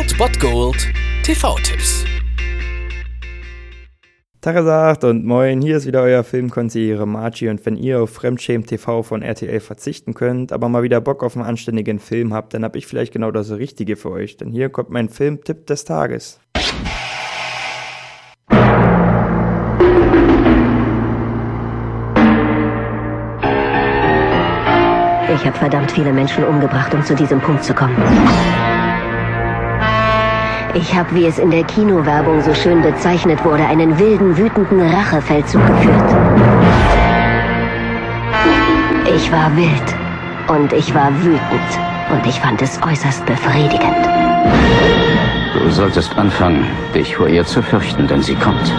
Old Bot Gold TV-Tipps. Tagesagt und moin, hier ist wieder euer Filmkonsigliere Margie und wenn ihr auf Fremdschämen TV von RTL verzichten könnt, aber mal wieder Bock auf einen anständigen Film habt, dann hab ich vielleicht genau das Richtige für euch, denn hier kommt mein Filmtipp des Tages. Ich habe verdammt viele Menschen umgebracht, um zu diesem Punkt zu kommen. Ich habe, wie es in der Kinowerbung so schön bezeichnet wurde, einen wilden, wütenden Rachefeldzug geführt. Ich war wild und ich war wütend und ich fand es äußerst befriedigend. Du solltest anfangen, dich vor ihr zu fürchten, denn sie kommt.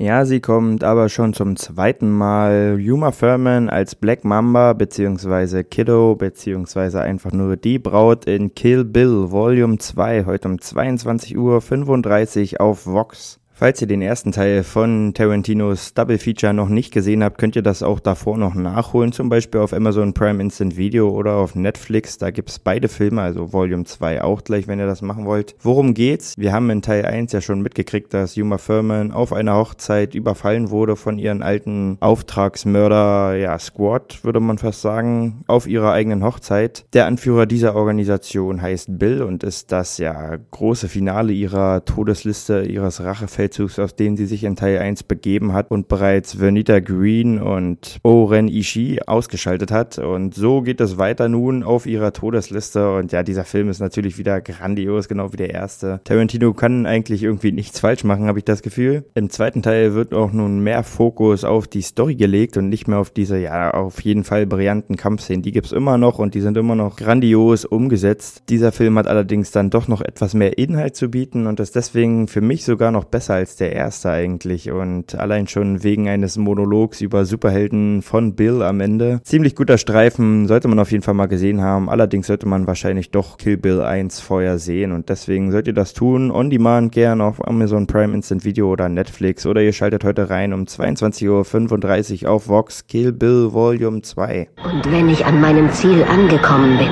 Ja, sie kommt aber schon zum zweiten Mal. Yuma Thurman als Black Mamba beziehungsweise Kiddo beziehungsweise einfach nur die Braut in Kill Bill Volume 2 heute um 22.35 Uhr auf Vox. Falls ihr den ersten Teil von Tarantinos Double Feature noch nicht gesehen habt, könnt ihr das auch davor noch nachholen, zum Beispiel auf Amazon Prime Instant Video oder auf Netflix. Da gibt's beide Filme, also Volume 2 auch gleich, wenn ihr das machen wollt. Worum geht's? Wir haben in Teil 1 ja schon mitgekriegt, dass Yuma Thurman auf einer Hochzeit überfallen wurde von ihren alten Auftragsmörder, ja, Squad, würde man fast sagen, auf ihrer eigenen Hochzeit. Der Anführer dieser Organisation heißt Bill und ist das ja große Finale ihrer Todesliste, ihres Rachefelds Feldzugs, aus denen sie sich in Teil 1 begeben hat und bereits Vernita Green und Oren Ishii ausgeschaltet hat. Und so geht es weiter nun auf ihrer Todesliste. Und ja, dieser Film ist natürlich wieder grandios, genau wie der erste. Tarantino kann eigentlich irgendwie nichts falsch machen, habe ich das Gefühl. Im zweiten Teil wird auch nun mehr Fokus auf die Story gelegt und nicht mehr auf diese, ja, auf jeden Fall brillanten Kampfszenen. Die gibt es immer noch und die sind immer noch grandios umgesetzt. Dieser Film hat allerdings dann doch noch etwas mehr Inhalt zu bieten und ist deswegen für mich sogar noch besser als der erste eigentlich und allein schon wegen eines Monologs über Superhelden von Bill am Ende. Ziemlich guter Streifen, sollte man auf jeden Fall mal gesehen haben. Allerdings sollte man wahrscheinlich doch Kill Bill 1 vorher sehen und deswegen sollt ihr das tun. On Demand gern auf Amazon Prime Instant Video oder Netflix oder ihr schaltet heute rein um 22.35 Uhr auf Vox Kill Bill Volume 2. Und wenn ich an meinem Ziel angekommen bin,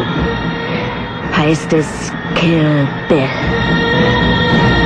heißt es Kill Bill.